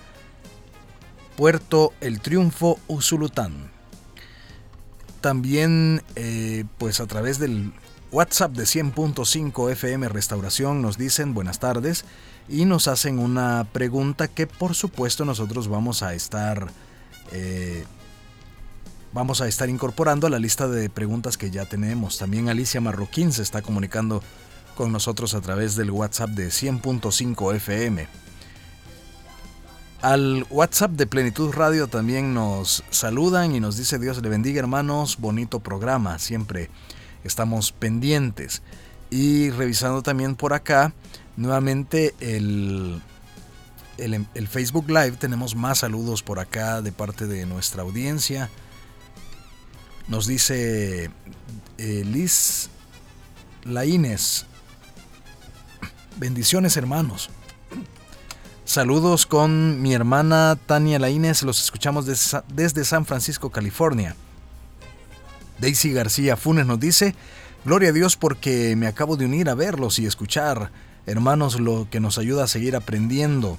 Puerto El Triunfo, Usulután. También, eh, pues a través del WhatsApp de 100.5 FM Restauración nos dicen buenas tardes y nos hacen una pregunta que por supuesto nosotros vamos a estar eh, vamos a estar incorporando a la lista de preguntas que ya tenemos. También Alicia Marroquín se está comunicando con nosotros a través del WhatsApp de 100.5 FM. Al WhatsApp de Plenitud Radio también nos saludan y nos dice Dios le bendiga hermanos, bonito programa, siempre estamos pendientes. Y revisando también por acá, nuevamente el, el, Facebook Live, tenemos más saludos por acá de parte de nuestra audiencia. Nos dice eh, Liz Laínez, bendiciones hermanos. Saludos con mi hermana Tania Laínez, los escuchamos desde San Francisco, California. Daisy García Funes nos dice, Gloria a Dios porque me acabo de unir a verlos y escuchar, hermanos, lo que nos ayuda a seguir aprendiendo.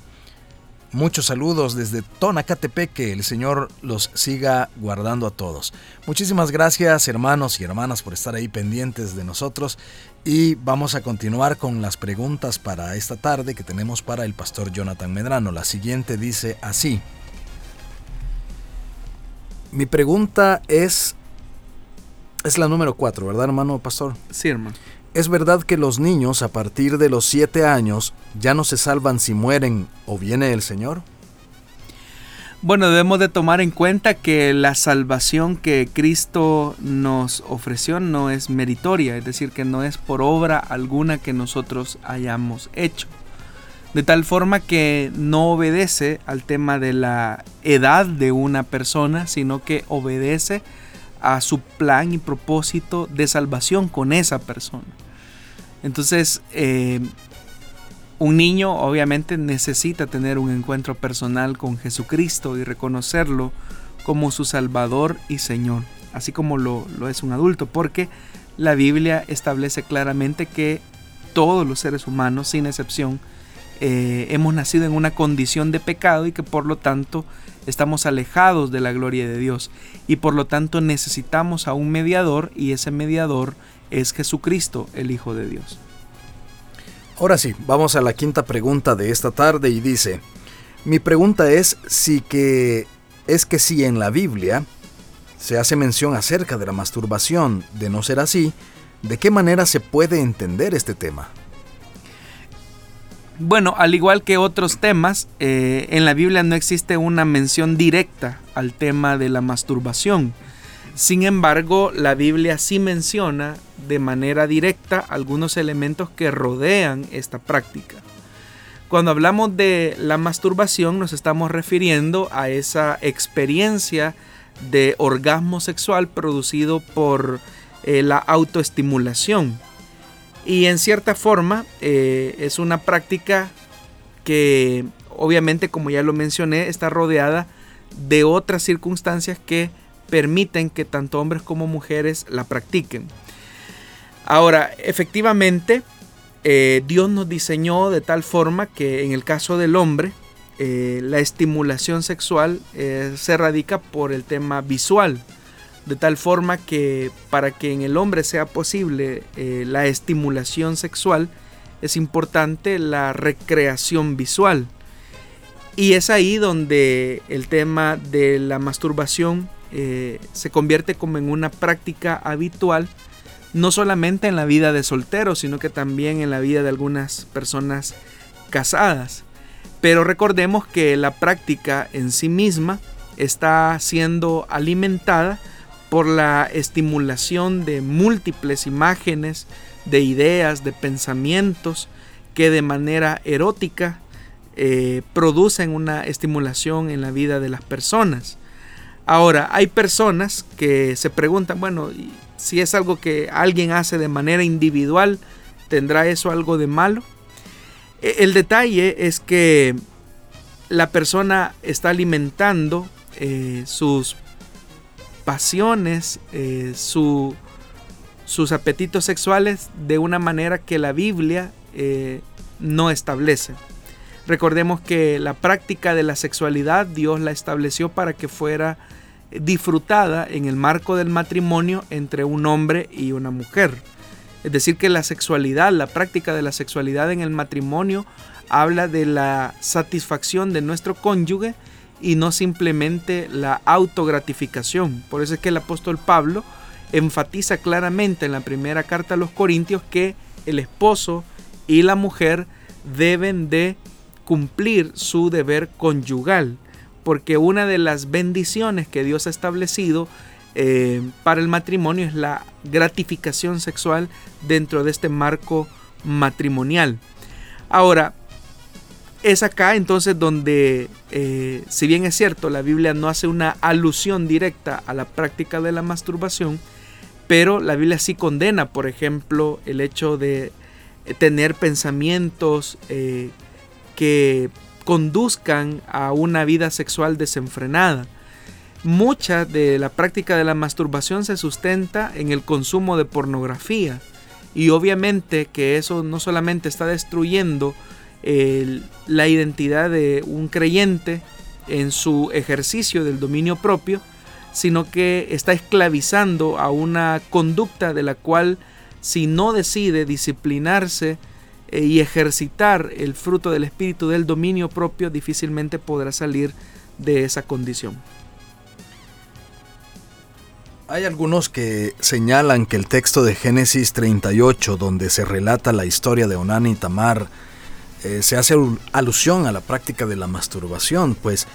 Muchos saludos desde Tonacatepec, que el Señor los siga guardando a todos. Muchísimas gracias hermanos y hermanas por estar ahí pendientes de nosotros y vamos a continuar con las preguntas para esta tarde que tenemos para el pastor Jonathan Medrano. La siguiente dice así. Mi pregunta es... Es la número 4, ¿verdad hermano pastor? Sí hermano. ¿Es verdad que los niños a partir de los siete años ya no se salvan si mueren o viene el Señor? Bueno, debemos de tomar en cuenta que la salvación que Cristo nos ofreció no es meritoria, es decir, que no es por obra alguna que nosotros hayamos hecho. De tal forma que no obedece al tema de la edad de una persona, sino que obedece a su plan y propósito de salvación con esa persona. Entonces, eh, un niño obviamente necesita tener un encuentro personal con Jesucristo y reconocerlo como su Salvador y Señor, así como lo, es un adulto, porque la Biblia establece claramente que todos los seres humanos, sin excepción, eh, hemos nacido en una condición de pecado y que por lo tanto estamos alejados de la gloria de Dios y por lo tanto necesitamos a un mediador y ese mediador es Jesucristo, el Hijo de Dios. Ahora sí, vamos a la quinta pregunta de esta tarde y dice, mi pregunta es si que es que si en la Biblia se hace mención acerca de la masturbación, de no ser así, ¿de qué manera se puede entender este tema? Bueno, al igual que otros temas, eh, en la Biblia no existe una mención directa al tema de la masturbación. Sin embargo, la Biblia sí menciona de manera directa algunos elementos que rodean esta práctica. Cuando hablamos de la masturbación nos estamos refiriendo a esa experiencia de orgasmo sexual producido por eh, la autoestimulación. Y en cierta forma eh, es una práctica que obviamente como ya lo mencioné está rodeada de otras circunstancias que permiten que tanto hombres como mujeres la practiquen. Ahora, efectivamente, eh, Dios nos diseñó de tal forma que en el caso del hombre, eh, la estimulación sexual eh, se radica por el tema visual, de tal forma que para que en el hombre sea posible la estimulación sexual, es importante la recreación visual. Y es ahí donde el tema de la masturbación se convierte como en una práctica habitual no solamente en la vida de solteros, sino que también en la vida de algunas personas casadas. Pero recordemos que la práctica en sí misma está siendo alimentada por la estimulación de múltiples imágenes, de ideas, de pensamientos que de manera erótica eh, producen una estimulación en la vida de las personas. Ahora, hay personas que se preguntan, bueno, si es algo que alguien hace de manera individual, ¿tendrá eso algo de malo? E, el detalle es que la persona está alimentando eh, sus pasiones, eh, sus apetitos sexuales de una manera que la Biblia eh, no establece. Recordemos que la práctica de la sexualidad Dios la estableció para que fuera disfrutada en el marco del matrimonio entre un hombre y una mujer. Es decir, que la sexualidad, la práctica de la sexualidad en el matrimonio habla de la satisfacción de nuestro cónyuge y no simplemente la autogratificación. Por eso es que el apóstol Pablo enfatiza claramente en la primera carta a los Corintios que el esposo y la mujer deben de cumplir su deber conyugal porque una de las bendiciones que Dios ha establecido eh, para el matrimonio es la gratificación sexual dentro de este marco matrimonial. Ahora, es acá entonces donde, eh, si bien es cierto, la Biblia no hace una alusión directa a la práctica de la masturbación, pero la Biblia sí condena, por ejemplo, el hecho de tener pensamientos eh, que conduzcan a una vida sexual desenfrenada. Mucha de la práctica de la masturbación se sustenta en el consumo de pornografía y obviamente que eso no solamente está destruyendo la identidad de un creyente en su ejercicio del dominio propio, sino que está esclavizando a una conducta de la cual si no decide disciplinarse y ejercitar el fruto del espíritu del dominio propio, difícilmente podrá salir de esa condición. Hay algunos que señalan que el texto de Génesis 38, donde se relata la historia de Onán y Tamar, eh, se hace alusión a la práctica de la masturbación, pues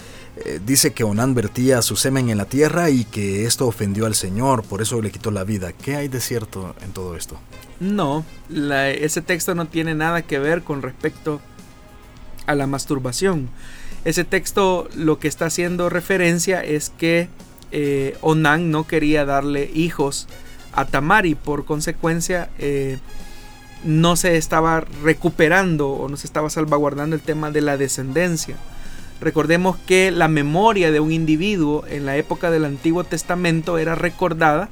eh, dice que Onán vertía su semen en la tierra y que esto ofendió al Señor, por eso le quitó la vida. ¿Qué hay de cierto en todo esto? No, ese texto no tiene nada que ver con respecto a la masturbación. Ese texto lo que está haciendo referencia es que eh, Onan no quería darle hijos a Tamar y por consecuencia eh, no se estaba recuperando o no se estaba salvaguardando el tema de la descendencia. Recordemos que la memoria de un individuo en la época del Antiguo Testamento era recordada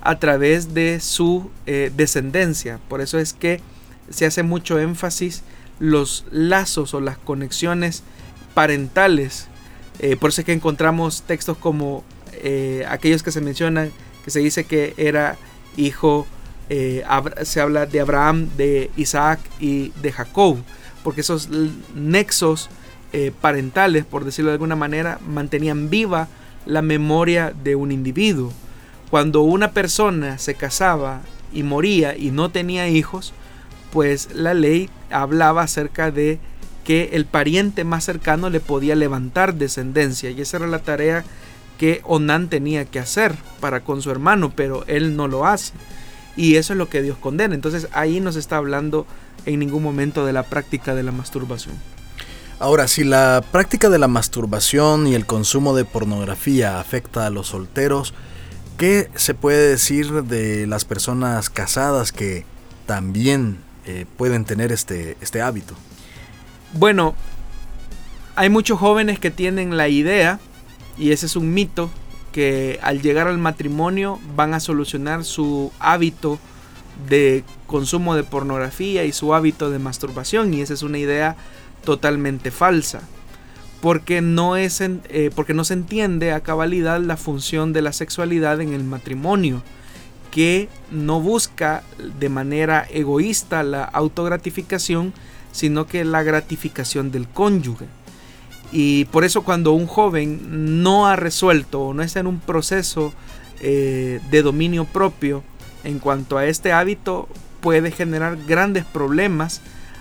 a través de su eh, descendencia. Por eso es que se hace mucho énfasis los lazos o las conexiones parentales. Eh, por eso es que encontramos textos como eh, aquellos que se mencionan, que se dice que era hijo, se habla de Abraham, de Isaac y de Jacob, porque esos nexos parentales, por decirlo de alguna manera, mantenían viva la memoria de un individuo. Cuando una persona se casaba y moría y no tenía hijos, pues la ley hablaba acerca de que el pariente más cercano le podía levantar descendencia y esa era la tarea que Onán tenía que hacer para con su hermano, pero él no lo hace. Y eso es lo que Dios condena. Entonces ahí no se está hablando en ningún momento de la práctica de la masturbación. Ahora, si la práctica de la masturbación y el consumo de pornografía afecta a los solteros, ¿qué se puede decir de las personas casadas que también eh, pueden tener este, este hábito? Bueno, hay muchos jóvenes que tienen la idea, y ese es un mito, que al llegar al matrimonio van a solucionar su hábito de consumo de pornografía y su hábito de masturbación, y esa es una idea totalmente falsa. Porque no, es eh, porque no se entiende a cabalidad la función de la sexualidad en el matrimonio, que no busca de manera egoísta la autogratificación, sino que la gratificación del cónyuge. Y por eso cuando un joven no ha resuelto o no está en un proceso eh, de dominio propio en cuanto a este hábito, puede generar grandes problemas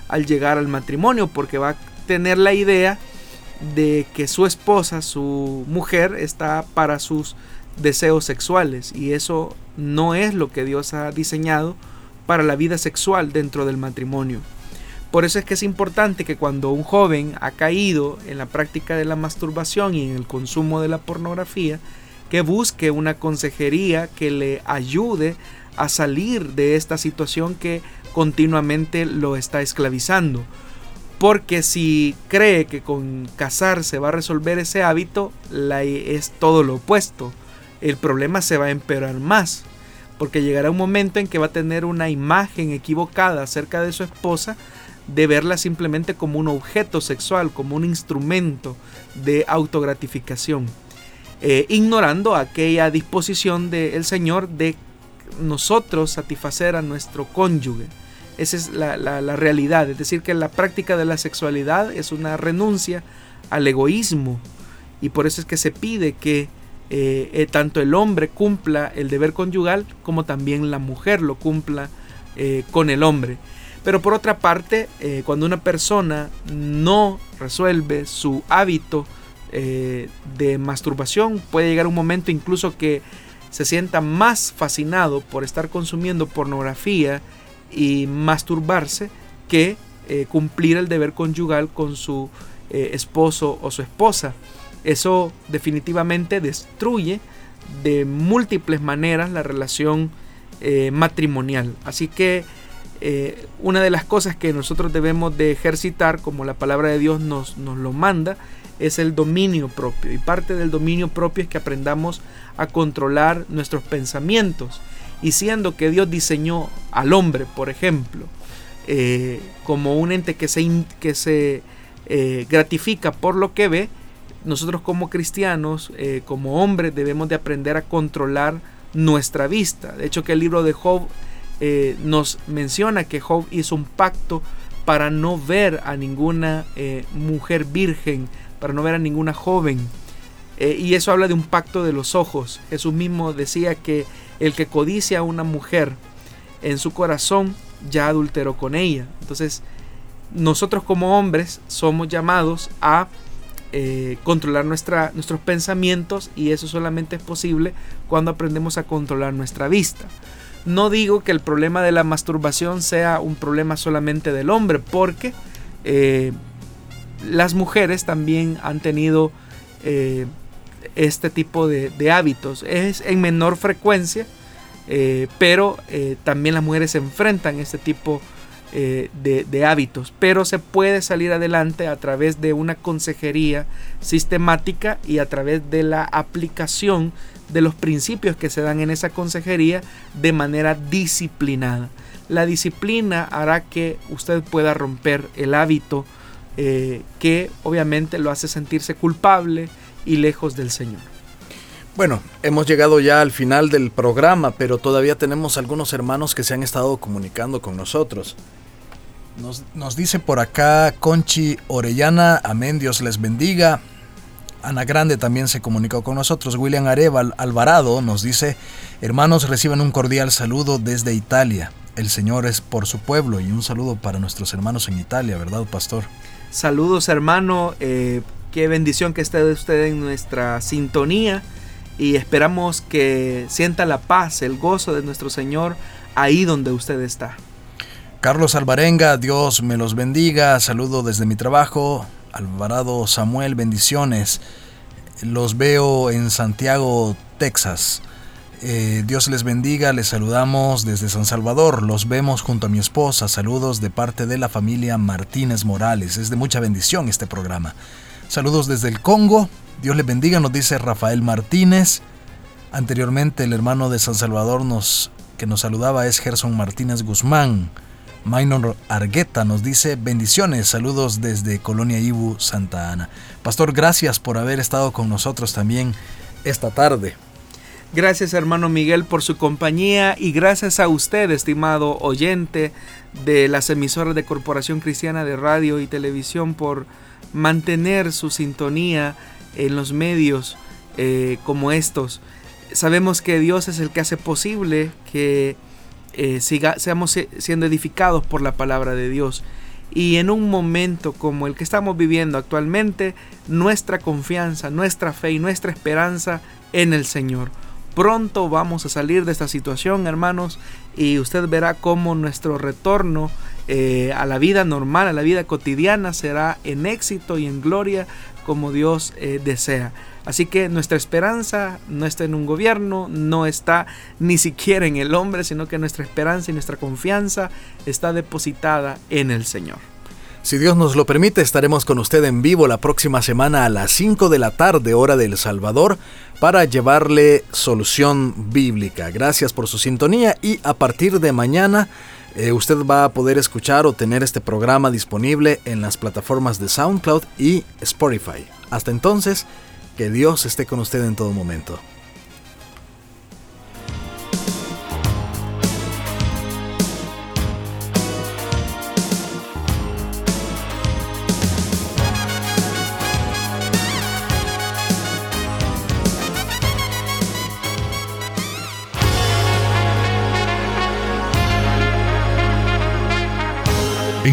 al llegar al matrimonio porque va a tener la idea de que su esposa, su mujer, está para sus deseos sexuales y eso no es lo que Dios ha diseñado para la vida sexual dentro del matrimonio. Por eso es que es importante que cuando un joven ha caído en la práctica de la masturbación y en el consumo de la pornografía, que busque una consejería que le ayude a salir de esta situación que continuamente lo está esclavizando. Porque si cree que con casarse va a resolver ese hábito, la, es todo lo opuesto. El problema se va a empeorar más. Porque llegará un momento en que va a tener una imagen equivocada acerca de su esposa, de verla simplemente como un objeto sexual, como un instrumento de autogratificación. Eh, ignorando aquella disposición del Señor de nosotros satisfacer a nuestro cónyuge. Esa es la, realidad. Es decir, que la práctica de la sexualidad es una renuncia al egoísmo. Y por eso es que se pide que eh, eh, tanto el hombre cumpla el deber conyugal como también la mujer lo cumpla eh, con el hombre. Pero por otra parte, cuando una persona no resuelve su hábito de masturbación, puede llegar un momento incluso que se sienta más fascinado por estar consumiendo pornografía y masturbarse que eh, cumplir el deber conyugal con su eh, esposo o su esposa. Eso definitivamente destruye de múltiples maneras la relación eh, matrimonial. Así que una de las cosas que nosotros debemos de ejercitar, como la palabra de Dios nos, nos lo manda, es el dominio propio. Y parte del dominio propio es que aprendamos a controlar nuestros pensamientos. Y siendo que Dios diseñó al hombre, por ejemplo, eh, como un ente que se, que se eh, gratifica por lo que ve, nosotros como cristianos, eh, como hombres, debemos de aprender a controlar nuestra vista. De hecho, que el libro de Job nos menciona que Job hizo un pacto para no ver a ninguna mujer virgen para no ver a ninguna joven. Eh, y eso habla de un pacto de los ojos. Jesús mismo decía que el que codicia a una mujer en su corazón ya adulteró con ella. Entonces, nosotros como hombres somos llamados a eh, controlar nuestra, nuestros pensamientos y eso solamente es posible cuando aprendemos a controlar nuestra vista. No digo que el problema de la masturbación sea un problema solamente del hombre, porque eh, las mujeres también han tenido eh, este tipo de, hábitos. Es en menor frecuencia, eh, pero eh, también las mujeres se enfrentan a este tipo de, de, hábitos. Pero se puede salir adelante a través de una consejería sistemática y a través de la aplicación de los principios que se dan en esa consejería de manera disciplinada. La disciplina hará que usted pueda romper el hábito eh, que obviamente lo hace sentirse culpable y lejos del Señor. Bueno, hemos llegado ya al final del programa, pero todavía tenemos algunos hermanos que se han estado comunicando con nosotros. Nos, dice por acá Conchi Orellana, amén, Dios les bendiga. Ana Grande también se comunicó con nosotros. William Areval Alvarado nos dice, hermanos, reciban un cordial saludo desde Italia. El Señor es por su pueblo y un saludo para nuestros hermanos en Italia, ¿verdad, pastor? Saludos hermano, eh, qué bendición que esté usted en nuestra sintonía y esperamos que sienta la paz, el gozo de nuestro Señor ahí donde usted está. Carlos Alvarenga, Dios me los bendiga, saludo desde mi trabajo, Alvarado Samuel, bendiciones. Los veo en Santiago, Texas. Eh, Dios les bendiga, les saludamos desde San Salvador, los vemos junto a mi esposa, saludos de parte de la familia Martínez Morales, es de mucha bendición este programa. Saludos desde el Congo, Dios les bendiga, nos dice Rafael Martínez. Anteriormente el hermano de San Salvador nos, que nos saludaba es Gerson Martínez Guzmán. Minor Argueta nos dice bendiciones, saludos desde Colonia Ibu, Santa Ana. Pastor, gracias por haber estado con nosotros también esta tarde. Gracias hermano Miguel por su compañía y gracias a usted, estimado oyente de las emisoras de Corporación Cristiana de Radio y Televisión, por mantener su sintonía en los medios eh, como estos. Sabemos que Dios es el que hace posible que eh, siga, seamos siendo edificados por la palabra de Dios. Y en un momento como el que estamos viviendo actualmente, nuestra confianza, nuestra fe y nuestra esperanza en el Señor. Pronto vamos a salir de esta situación, hermanos, y usted verá cómo nuestro retorno eh, a la vida normal, a la vida cotidiana, será en éxito y en gloria como Dios eh, desea. Así que nuestra esperanza no está en un gobierno, no está ni siquiera en el hombre, sino que nuestra esperanza y nuestra confianza está depositada en el Señor. Si Dios nos lo permite, estaremos con usted en vivo la próxima semana a las 5 de la tarde, hora del Salvador, para llevarle solución bíblica. Gracias por su sintonía y a partir de mañana eh, usted va a poder escuchar o tener este programa disponible en las plataformas de SoundCloud y Spotify. Hasta entonces, que Dios esté con usted en todo momento.